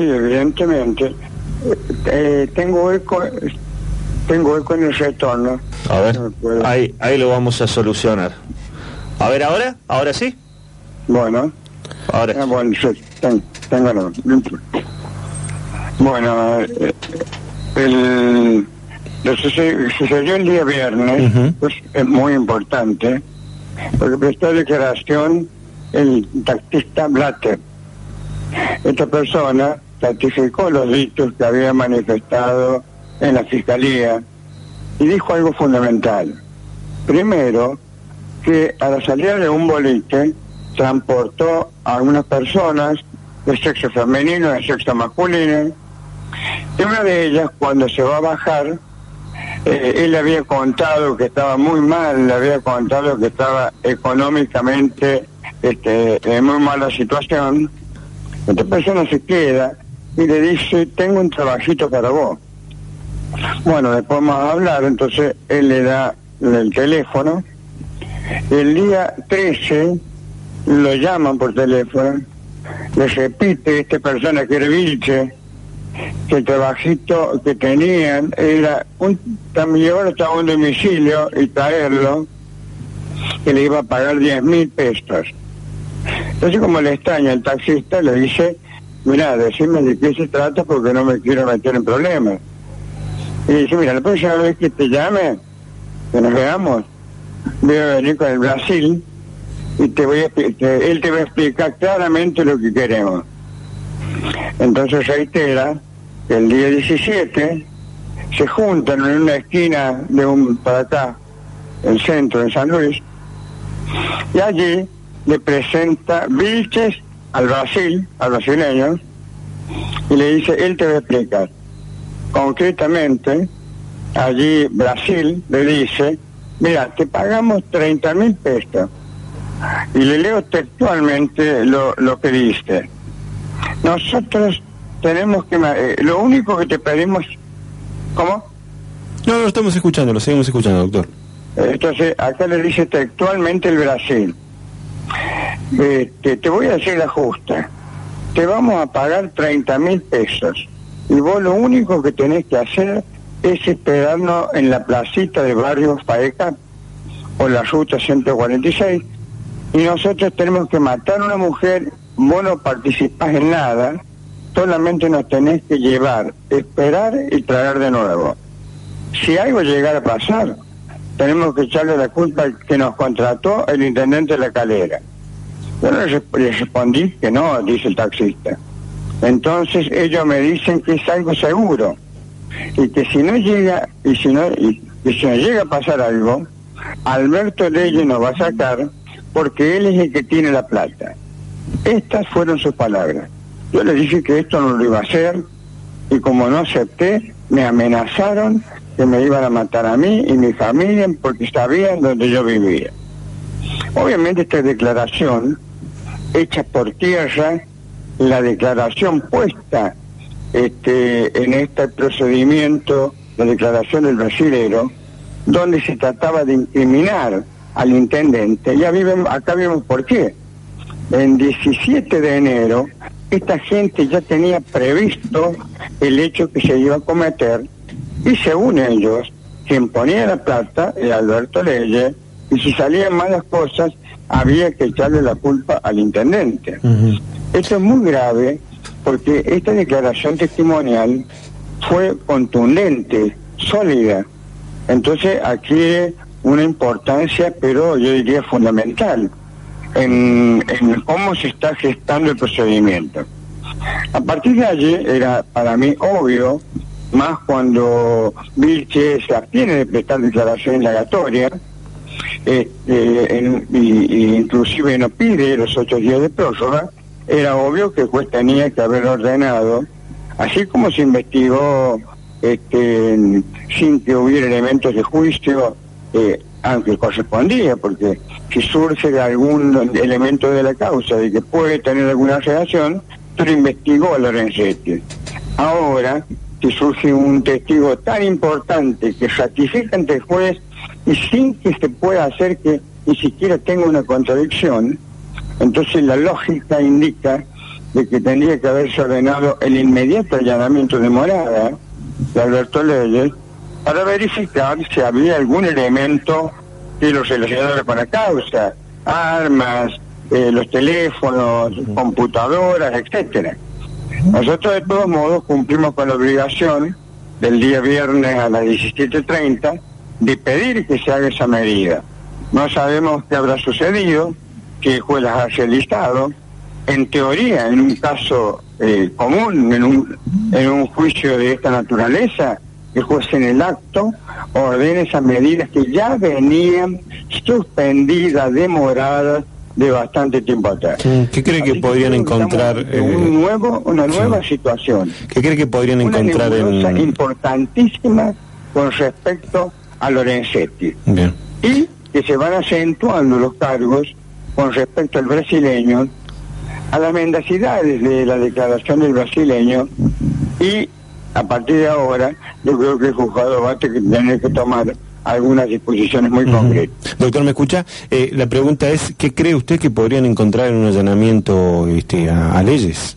Sí, evidentemente. Eh, tengo eco, tengo eco en el retorno. A ver, No ahí, ahí lo vamos a solucionar. A ver, ahora, ahora sí, Bueno, ahora. ah, bueno, sí, ten- tengo no. Bueno, eh, el, lo suce- sucedió el día viernes, pues es muy importante, porque prestó declaración el taxista Blatter. Esta persona ratificó los dichos que había manifestado en la fiscalía y dijo algo fundamental. Primero, que a la salida de un boliche transportó a algunas personas de sexo femenino y de sexo masculino y una de ellas cuando se va a bajar eh, él le había contado que estaba muy mal, le había contado que estaba económicamente este, en muy mala situación. Esta persona se queda y le dice, tengo un trabajito para vos. Bueno, después vamos a hablar, entonces él le da el teléfono. El día 13 lo llaman por teléfono, le repite esta persona que era Vilche, que el trabajito que tenían era un llevarlo hasta un domicilio y traerlo, que le iba a pagar 10 mil pesos. Entonces como le extraña el taxista, le dice, mira, decime de qué se trata porque no me quiero meter en problemas. Y dice, mira, la próxima vez que te llame, que nos veamos, voy a venir con el Brasil y te voy a, te- él te va a explicar claramente lo que queremos. Entonces reitera que el día 17 se juntan en una esquina de un para acá, el centro de San Luis, y allí le presenta Vilches al Brasil, al brasileño, y le dice, él te va a explicar. Concretamente, allí Brasil le dice, mira, te pagamos 30 mil pesos. Y le leo textualmente lo, lo que dice. Nosotros tenemos que... eh, lo único que te pedimos... ¿Cómo? No, lo estamos escuchando, lo seguimos escuchando, doctor. Entonces, acá le dice textualmente el Brasil. Este, te voy a decir la justa. Te vamos a pagar 30 mil pesos. Y vos lo único que tenés que hacer es esperarnos en la placita de Barrio Faeca o la ruta 146. Y nosotros tenemos que matar a una mujer, vos no participás en nada, solamente nos tenés que llevar, esperar y traer de nuevo. Si algo llegara a pasar, tenemos que echarle la culpa al que nos contrató el intendente de la calera. Yo le, le respondí que no, dice el taxista. Entonces ellos me dicen que es algo seguro y que si no llega y si no y, si no llega a pasar algo, Alberto Leyes nos va a sacar porque él es el que tiene la plata. Estas fueron sus palabras. Yo le dije que esto no lo iba a hacer y como no acepté, me amenazaron que me iban a matar a mí y mi familia porque sabían donde yo vivía. Obviamente esta declaración, hecha por tierra, la declaración puesta este, en este procedimiento, la declaración del brasilero, donde se trataba de incriminar al intendente. Ya vivimos, acá vemos por qué. En 17 de enero, esta gente ya tenía previsto el hecho que se iba a cometer y según ellos, quien ponía la plata era Alberto Leyes y si salían malas cosas había que echarle la culpa al intendente. Esto es muy grave porque esta declaración testimonial fue contundente, sólida. Entonces adquiere una importancia, pero yo diría fundamental, en, en cómo se está gestando el procedimiento. A partir de allí era para mí obvio, más cuando Vilche se abstiene de prestar declaración indagatoria, este, en- y inclusive no pide los ocho días de prórroga, era obvio que el juez tenía que haber ordenado, así como se investigó este, sin que hubiera elementos de juicio, eh, aunque correspondía, porque si surge de algún elemento de la causa de que puede tener alguna relación, pero investigó a Lorenzetti. Ahora, si surge un testigo tan importante que ratifica ante el juez y sin que se pueda hacer que ni siquiera tenga una contradicción, entonces la lógica indica de que tendría que haberse ordenado el inmediato allanamiento de morada de Alberto Leyes para verificar si había algún elemento que lo relacionara con la causa, armas, eh, los teléfonos, computadoras, etcétera. Nosotros de todos modos cumplimos con la obligación del día viernes a las 17.30 de pedir que se haga esa medida. No sabemos qué habrá sucedido, que el juez las haya listado. En teoría, en un caso eh, común, en un, en un juicio de esta naturaleza, el juez en el acto ordena esas medidas que ya venían suspendidas, demoradas de bastante tiempo atrás. ¿Qué cree que podrían encontrar? Eh, un nuevo, una nueva situación. ¿Qué cree que podrían encontrar una en... importantísima con respecto a Lorenzetti. Bien. Y que se van acentuando los cargos con respecto al brasileño, a las mendacidades de la declaración del brasileño y a partir de ahora yo creo que el juzgado va a tener que tomar algunas disposiciones muy concretas. Doctor, ¿me escucha? Eh, la pregunta es, ¿qué cree usted que podrían encontrar en un allanamiento este, a, leyes?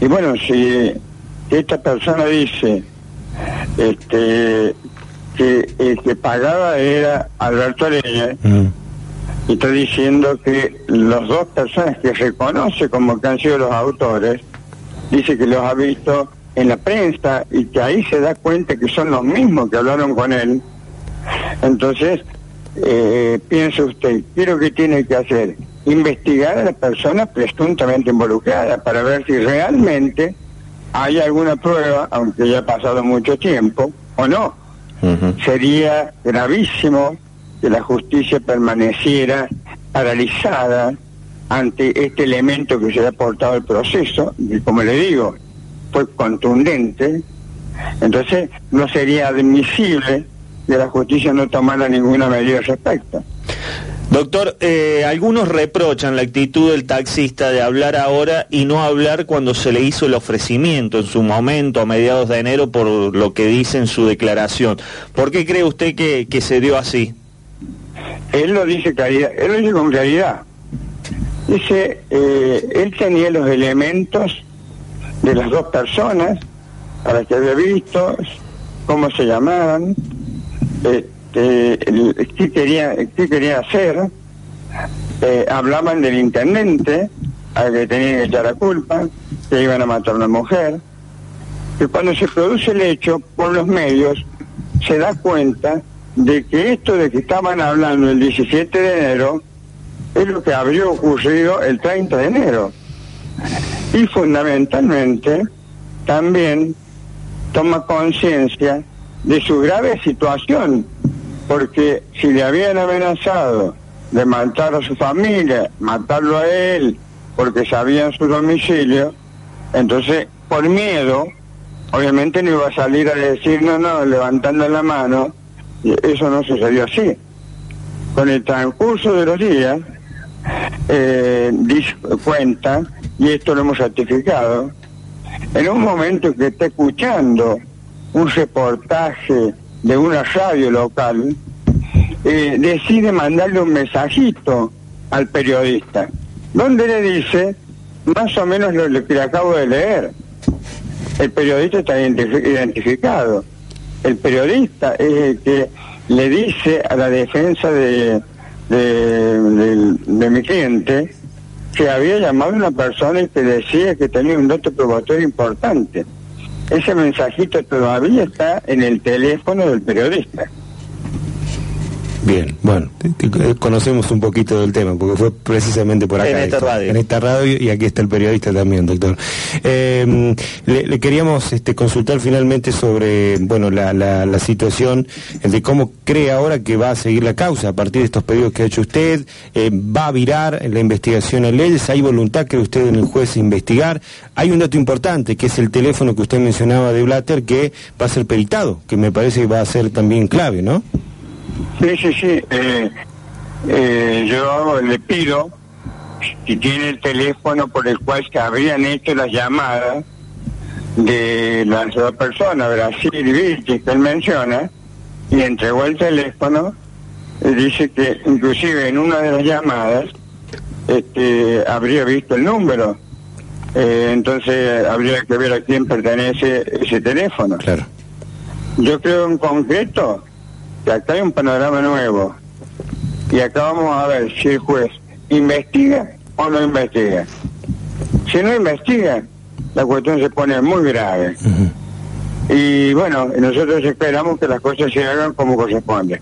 Y bueno, si esta persona dice este, que el que pagaba era Alberto Areña, y está diciendo que las dos personas que reconoce como que han sido los autores, dice que los ha visto en la prensa y que ahí se da cuenta que son los mismos que hablaron con él, entonces, eh, piensa usted, ¿qué es lo que tiene que hacer? Investigar a la persona presuntamente involucrada para ver si realmente hay alguna prueba, aunque ya ha pasado mucho tiempo, o no. Sería gravísimo que la justicia permaneciera paralizada ante este elemento que se ha aportado al proceso, y como le digo, fue contundente, entonces no sería admisible que la justicia no tomara ninguna medida al respecto. Doctor, eh, algunos reprochan la actitud del taxista de hablar ahora y no hablar cuando se le hizo el ofrecimiento en su momento, a mediados de enero, por lo que dice en su declaración. ¿Por qué cree usted que, que se dio así? Él lo dice claridad, él lo dice con claridad. Dice, eh, él tenía los elementos de las dos personas a las que había visto, cómo se llamaban, este, qué, quería, qué quería hacer, eh, hablaban del intendente al que tenía que echar la culpa, que iban a matar a una mujer, que cuando se produce el hecho por los medios se da cuenta de que esto de que estaban hablando el 17 de enero es lo que habría ocurrido el 30 de enero. Y fundamentalmente también toma conciencia de su grave situación, porque si le habían amenazado de matar a su familia, matarlo a él, porque sabían su domicilio, entonces por miedo, obviamente no iba a salir a decir, no, no, levantando la mano, y eso no sucedió así. Con el transcurso de los días, eh, cuenta, y esto lo hemos certificado, en un momento que está escuchando un reportaje de una radio local, eh, decide mandarle un mensajito al periodista, donde le dice más o menos lo, que le acabo de leer. El periodista está identificado. El periodista es el que le dice a la defensa de, de, mi cliente que había llamado a una persona y que decía que tenía un dato probatorio importante. Ese mensajito todavía está en el teléfono del periodista. Bien, bueno, conocemos un poquito del tema, porque fue precisamente por acá. En esta radio. En esta radio y aquí está el periodista también, doctor. Eh, le, queríamos este, consultar finalmente sobre, bueno, la, la, situación de cómo cree ahora que va a seguir la causa a partir de estos pedidos que ha hecho usted. Eh, ¿Va a virar la investigación en leyes? ¿Hay voluntad, cree usted, en el juez investigar? Hay un dato importante, que es el teléfono que usted mencionaba de Blatter, que va a ser peritado, que me parece que va a ser también clave, ¿no? Sí, sí, sí. Eh, eh, yo le pido, si tiene el teléfono por el cual se habrían hecho las llamadas de las dos personas, Brasil y Vilches, que él menciona, y entregó el teléfono, dice que inclusive en una de las llamadas este, habría visto el número. Eh, entonces habría que ver a quién pertenece ese teléfono. Claro. Yo creo en concreto que acá hay un panorama nuevo. Y acá vamos a ver si el juez investiga o no investiga. Si no investiga, la cuestión se pone muy grave. Y bueno, nosotros esperamos que las cosas se hagan como corresponde.